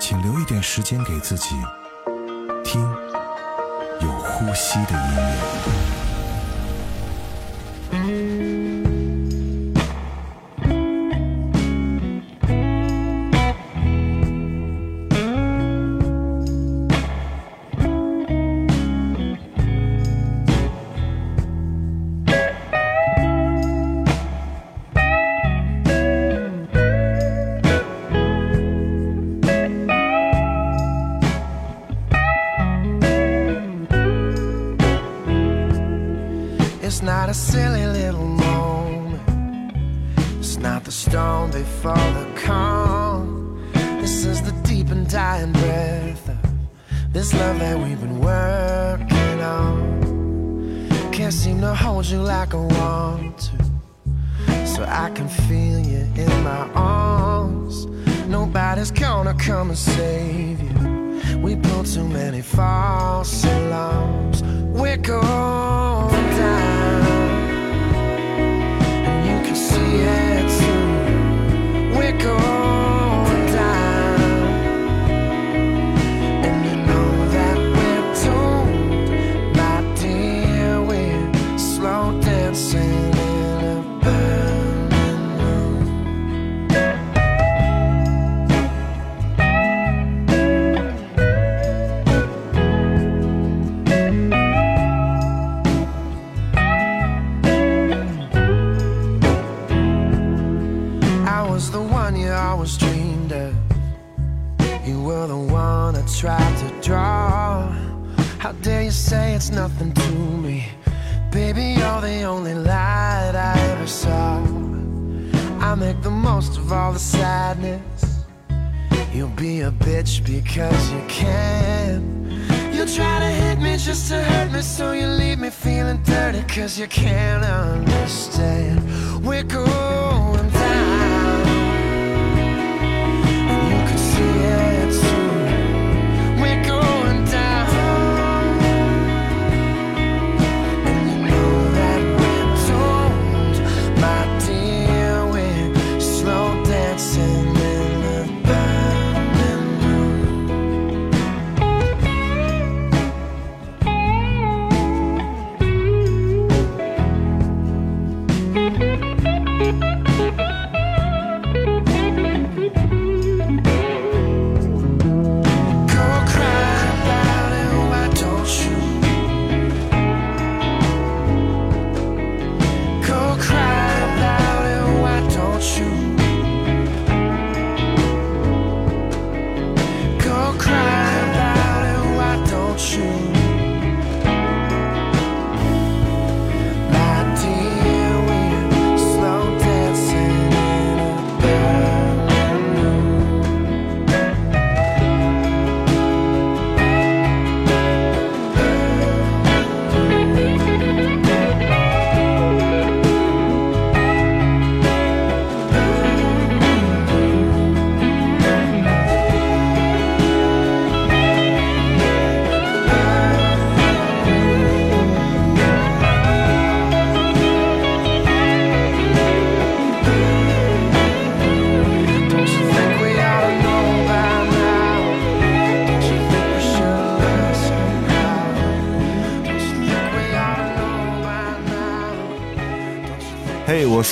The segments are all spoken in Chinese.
请留一点时间给自己，听有呼吸的音乐。the stone before the calm. This is the deep and dying breath of this love that we've been working on. Can't seem to hold you like I want to, so I can feel you in my arms. Nobody's gonna come and save you. We pulled too many false alarms. We're going down, and you can see it go. the sadness. You'll be a bitch because you can. You'll try to hit me just to hurt me, so you leave me feeling dirty. Cause you can't understand. We're cool.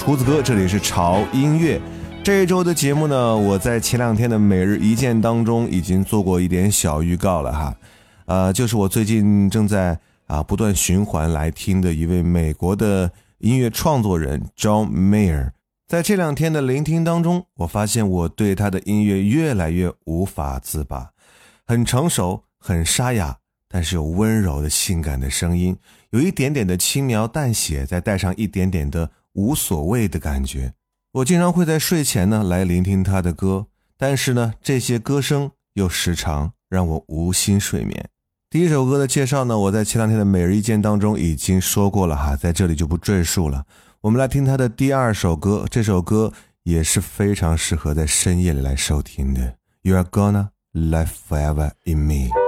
胡子哥，这里是潮音乐。这一周的节目呢，我在前两天的每日一见当中已经做过一点小预告了哈。呃，就是我最近正在啊不断循环来听的一位美国的音乐创作人 John Mayer。在这两天的聆听当中，我发现我对他的音乐越来越无法自拔。很成熟，很沙哑，但是有温柔的性感的声音，有一点点的轻描淡写，再带上一点点的。无所谓的感觉，我经常会在睡前呢来聆听他的歌，但是呢，这些歌声又时常让我无心睡眠。第一首歌的介绍呢，我在前两天的每日一见当中已经说过了哈，在这里就不赘述了。我们来听他的第二首歌，这首歌也是非常适合在深夜里来收听的。You are gonna live forever in me。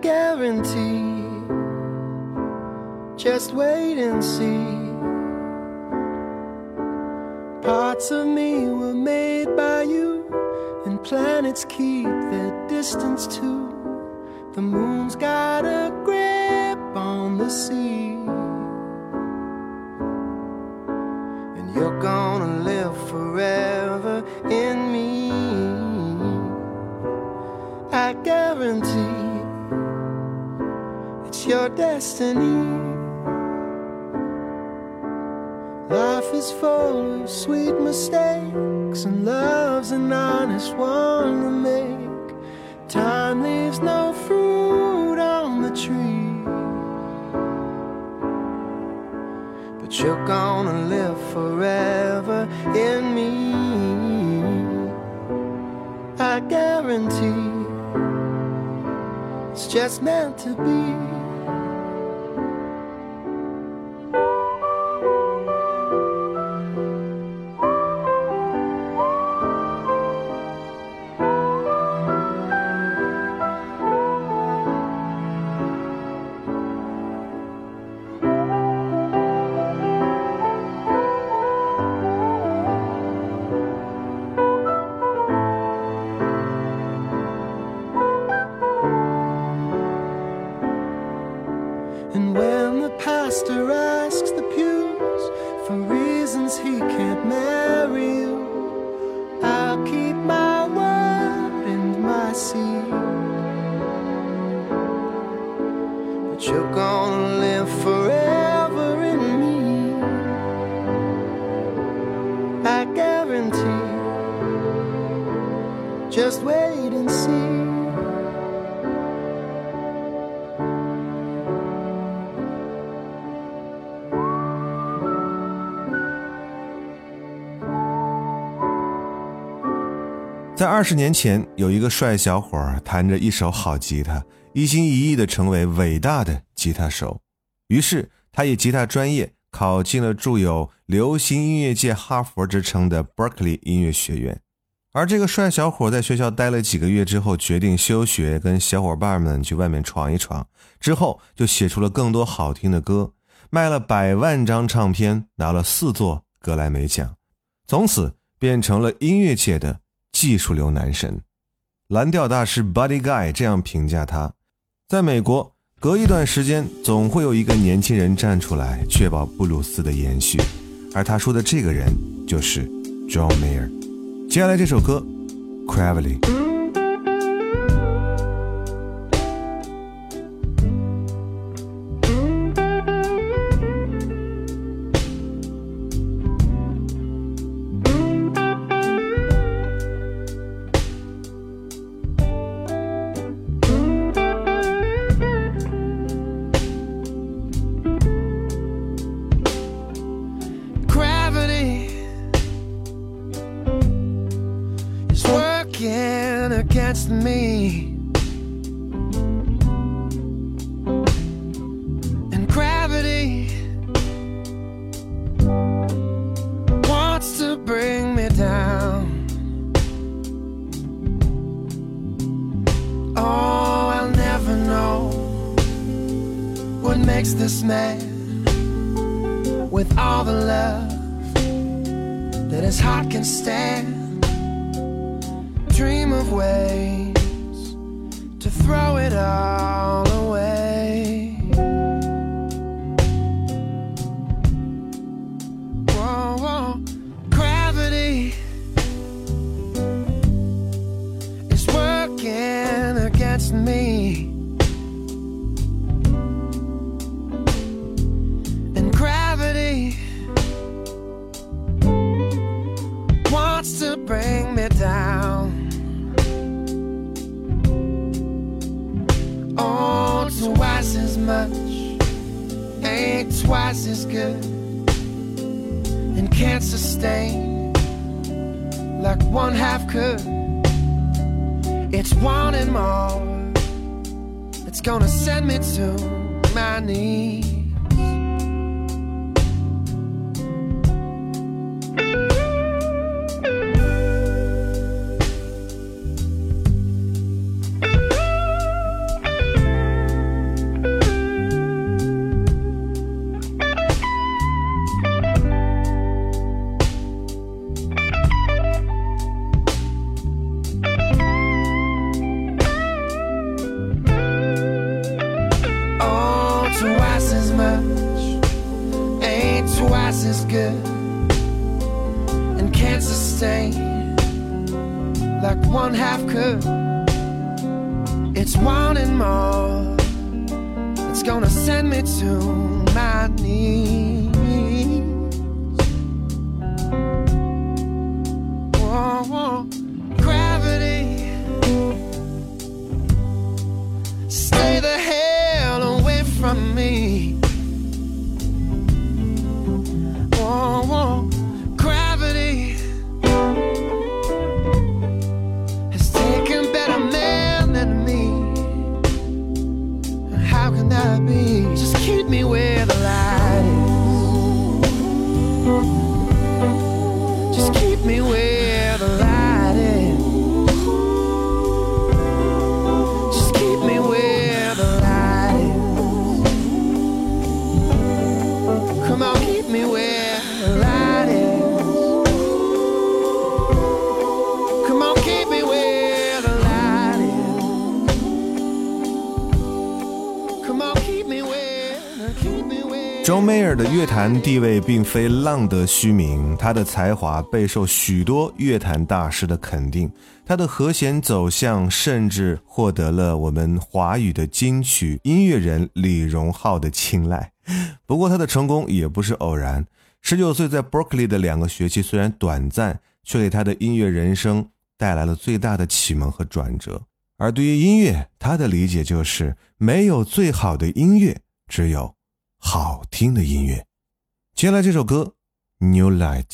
Guarantee. Just wait and see. Parts of me were made by you, and planets keep their distance too. The moon's got a grip on the sea, and you're gonna live forever in me. I guarantee it's your destiny. Life is full of sweet mistakes, and love's an honest one to make. Time leaves no fruit on the tree. But you're gonna live forever in me. I guarantee it's just meant to be. 在二十年前，有一个帅小伙儿弹着一手好吉他，一心一意地成为伟大的吉他手。于是，他以吉他专业考进了著有“流行音乐界哈佛”之称的 Berkeley 音乐学院。而这个帅小伙在学校待了几个月之后，决定休学，跟小伙伴们去外面闯一闯。之后，就写出了更多好听的歌，卖了百万张唱片，拿了四座格莱美奖，从此变成了音乐界的。技术流男神，蓝调大师 Buddy Guy 这样评价他：在美国，隔一段时间总会有一个年轻人站出来，确保布鲁斯的延续。而他说的这个人就是 John Mayer。接下来这首歌《Cravely》。Makes this man with all the love that his heart can stand. dream of ways to throw it all away. As good and can't sustain like one half could. It's wanting more. It's gonna send me to my knees. Me where me where. 周梅尔的乐坛地位并非浪得虚名，他的才华备受许多乐坛大师的肯定，他的和弦走向甚至获得了我们华语的金曲音乐人李荣浩的青睐。不过他的成功也不是偶然，十九岁在 Berkeley 的两个学期虽然短暂，却给他的音乐人生带来了最大的启蒙和转折。而对于音乐，他的理解就是没有最好的音乐，只有好听的音乐。接下来这首歌《New Light》。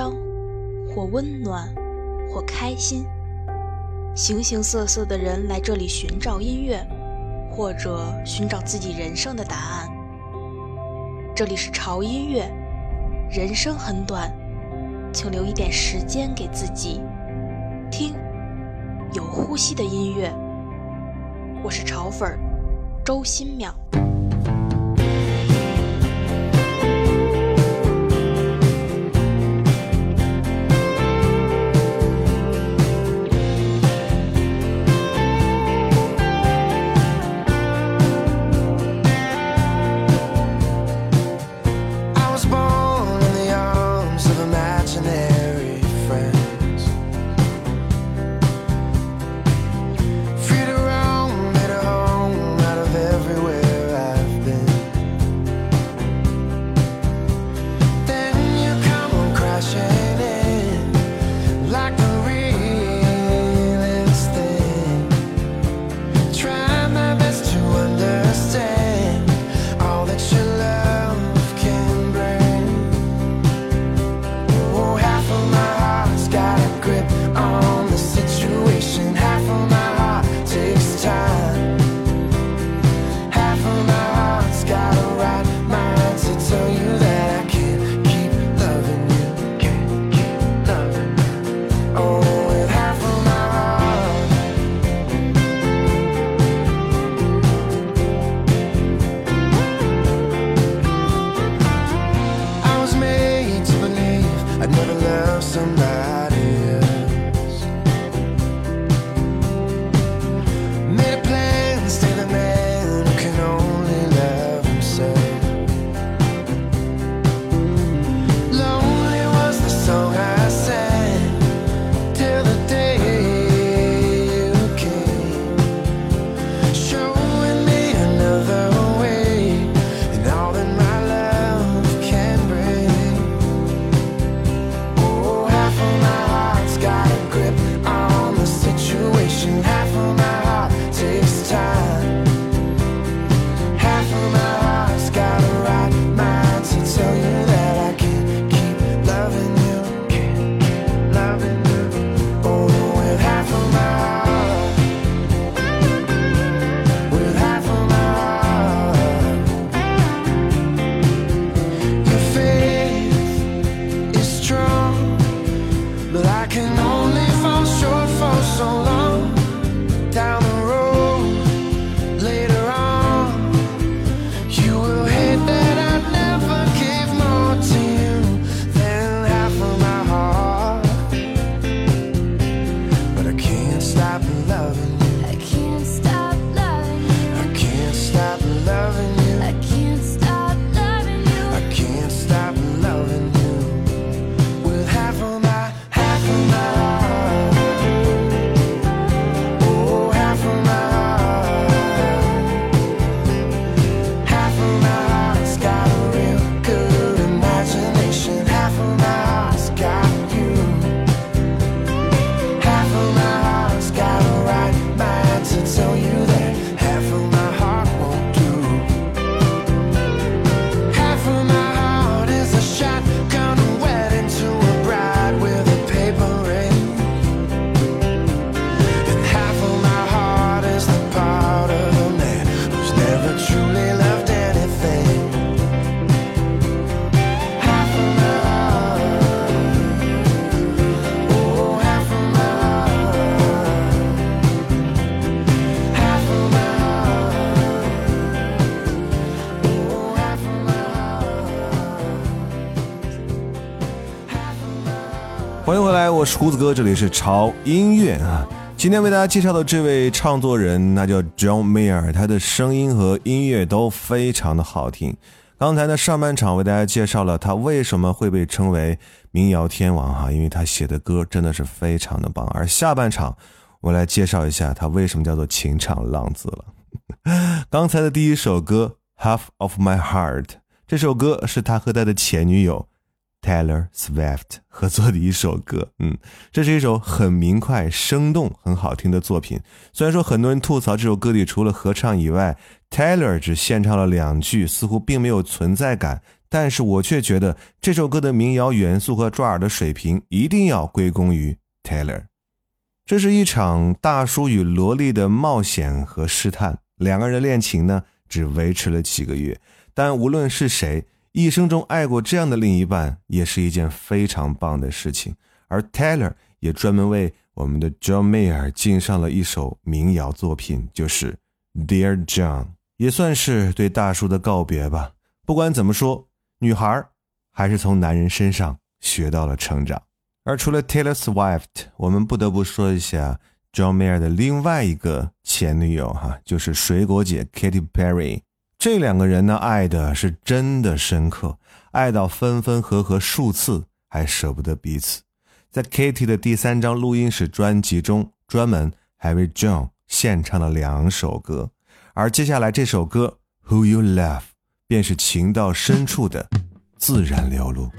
伤，或温暖，或开心。形形色色的人来这里寻找音乐，或者寻找自己人生的答案。这里是潮音乐，人生很短，请留一点时间给自己，听有呼吸的音乐。我是潮粉周新淼。somebody 来，我是胡子哥，这里是潮音乐啊。今天为大家介绍的这位唱作人，那叫 John Mayer，他的声音和音乐都非常的好听。刚才呢，上半场为大家介绍了他为什么会被称为民谣天王哈，因为他写的歌真的是非常的棒。而下半场，我来介绍一下他为什么叫做情场浪子了。刚才的第一首歌《Half of My Heart》，这首歌是他和他的前女友 Taylor Swift 合作的一首歌。嗯，这是一首很明快、生动、很好听的作品。虽然说很多人吐槽这首歌里除了合唱以外，Taylor 只献唱了两句，似乎并没有存在感。但是我却觉得这首歌的民谣元素和抓耳的水平一定要归功于 Taylor。这是一场大叔与萝莉的冒险和试探，两个人的恋情呢只维持了几个月，但无论是谁，一生中爱过这样的另一半，也是一件非常棒的事情。而 Taylor 也专门为我们的 John Mayer 敬上了一首民谣作品，就是《Dear John》，也算是对大叔的告别吧。不管怎么说，女孩还是从男人身上学到了成长。而除了 Taylor Swift，我们不得不说一下 John Mayer 的另外一个前女友哈，就是水果姐 Katy Perry。这两个人呢，爱的是真的深刻，爱到分分合合数次，还舍不得彼此。在 Katy 的第三张录音室专辑中，专门还为 John 献唱了两首歌，而接下来这首歌《Who You Love》便是情到深处的自然流露。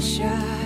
下。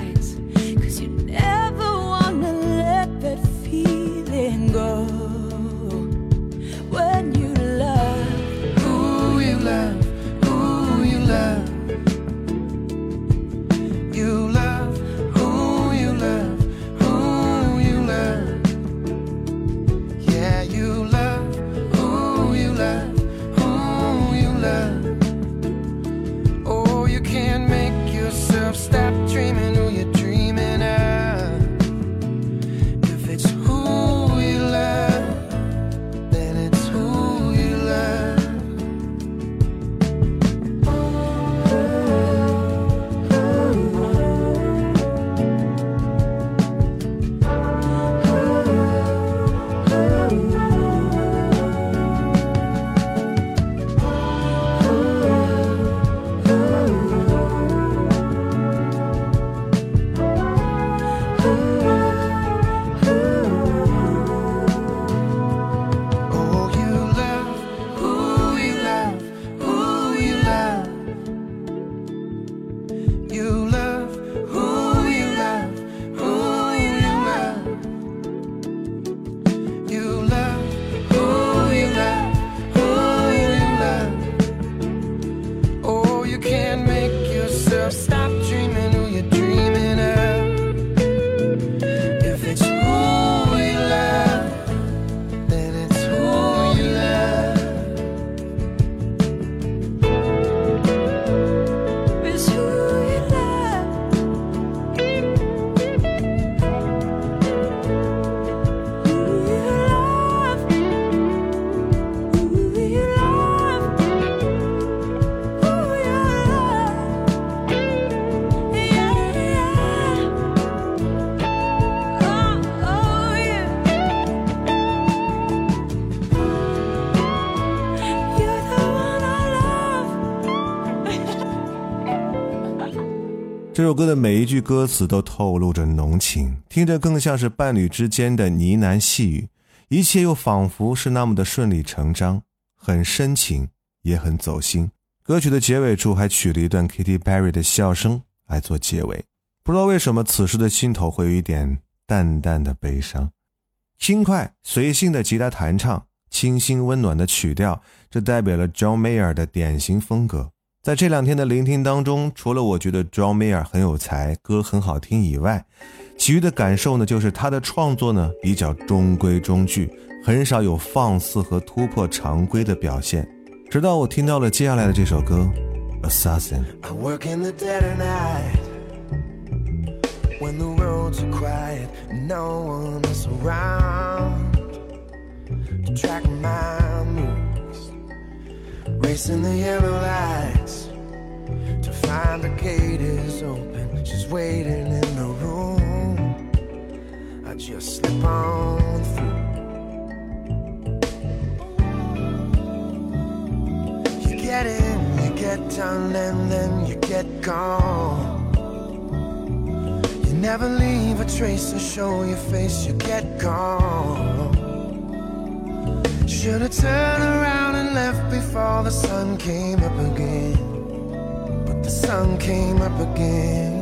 这首歌的每一句歌词都透露着浓情，听着更像是伴侣之间的呢喃细语，一切又仿佛是那么的顺理成章，很深情，也很走心。歌曲的结尾处还取了一段 Katy Perry 的笑声来做结尾，不知道为什么此时的心头会有一点淡淡的悲伤。轻快随性的吉他弹唱，清新温暖的曲调，这代表了 John Mayer 的典型风格。在这两天的聆听当中，除了我觉得 John Mayer 很有才，歌很好听以外，其余的感受呢，就是他的创作呢比较中规中矩，很少有放肆和突破常规的表现。直到我听到了接下来的这首歌《Assassin》。I work in the dead of night when the roads are quiet no one is around to track my move. Racing the yellow lights to find the gate is open. She's waiting in the room. I just slip on through. You get in, you get done, and then you get gone. You never leave a trace or show your face, you get gone. Should've turned around and left before the sun came up again. But the sun came up again.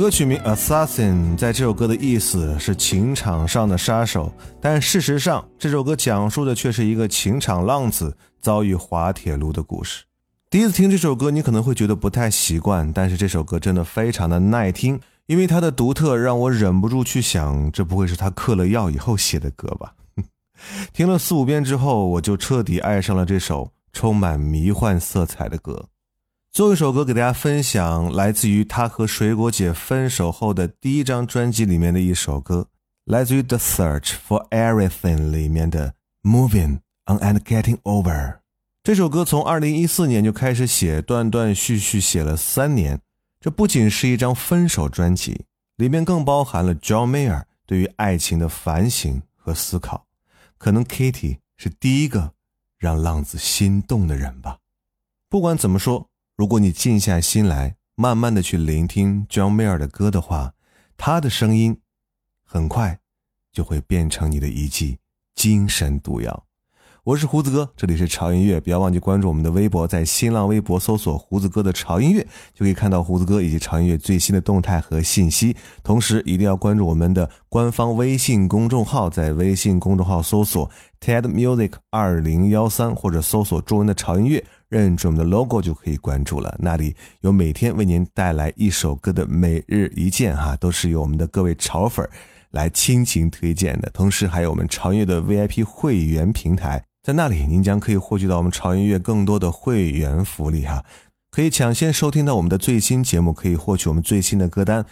歌曲名《Assassin》在这首歌的意思是情场上的杀手，但事实上这首歌讲述的却是一个情场浪子遭遇滑铁卢的故事。第一次听这首歌，你可能会觉得不太习惯，但是这首歌真的非常的耐听，因为它的独特让我忍不住去想，这不会是他嗑了药以后写的歌吧？听了四五遍之后，我就彻底爱上了这首充满迷幻色彩的歌。最后一首歌给大家分享，来自于他和水果姐分手后的第一张专辑里面的一首歌，来自于《The Search for Everything》里面的《Moving On and Getting Over》。这首歌从二零一四年就开始写，断断续续写了三年。这不仅是一张分手专辑，里面更包含了 John Mayer 对于爱情的反省和思考。可能 Kitty 是第一个让浪子心动的人吧。不管怎么说。如果你静下心来，慢慢的去聆听 John Mayer 的歌的话，他的声音很快就会变成你的一剂精神毒药。我是胡子哥，这里是潮音乐，不要忘记关注我们的微博，在新浪微博搜索“胡子哥的潮音乐”，就可以看到胡子哥以及潮音乐最新的动态和信息。同时，一定要关注我们的官方微信公众号，在微信公众号搜索 “TED Music 二零幺三”或者搜索中文的潮音乐。认准我们的 logo 就可以关注了，那里有每天为您带来一首歌的每日一见哈，都是由我们的各位潮粉来倾情推荐的。同时还有我们潮音乐的 VIP 会员平台，在那里您将可以获取到我们潮音乐更多的会员福利哈，可以抢先收听到我们的最新节目，可以获取我们最新的歌单，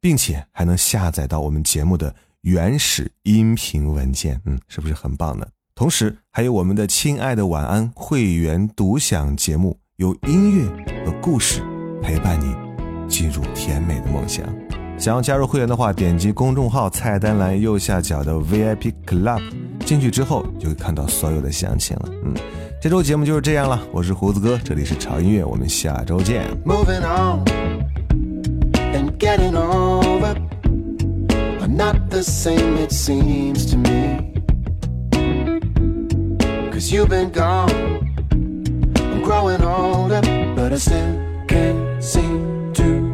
并且还能下载到我们节目的原始音频文件，嗯，是不是很棒呢？同时，还有我们的亲爱的晚安会员独享节目，有音乐和故事陪伴你进入甜美的梦想。想要加入会员的话，点击公众号菜单栏右下角的 VIP Club，进去之后就会看到所有的详情了。嗯，这周节目就是这样了，我是胡子哥，这里是潮音乐，我们下周见。Moving on and getting over not the same, it seems to me. Cause you've been gone. I'm growing older, but I still can't seem to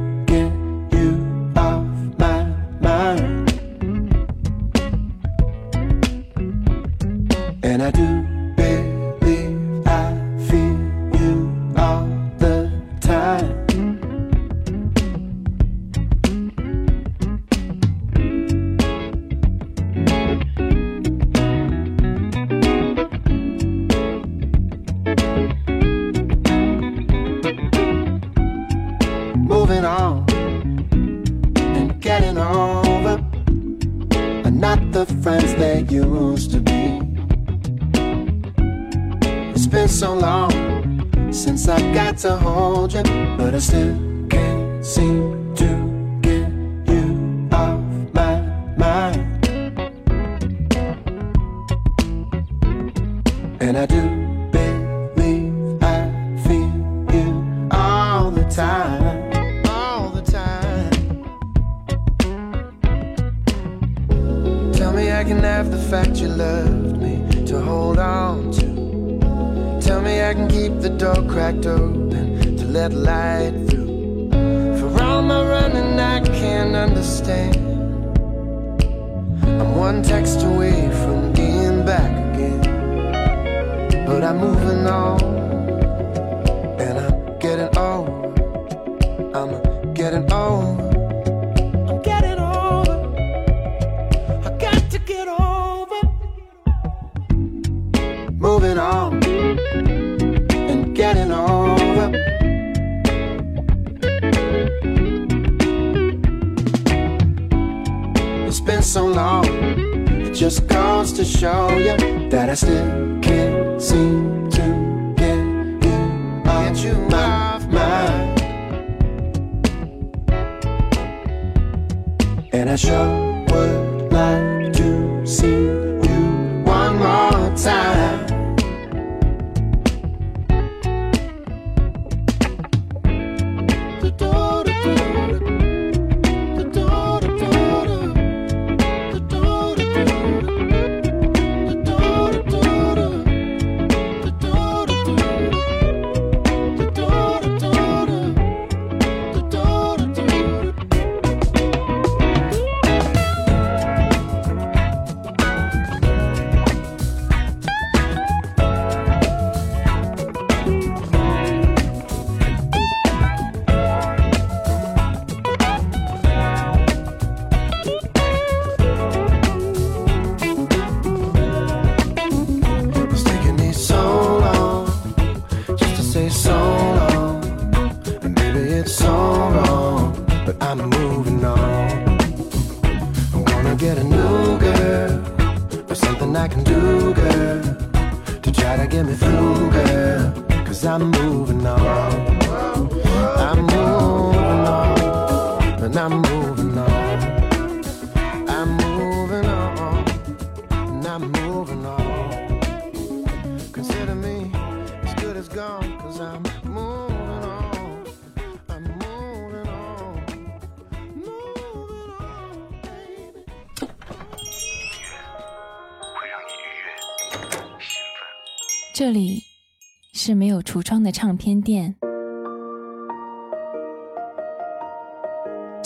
And I sure would like to see 这里是没有橱窗的唱片店，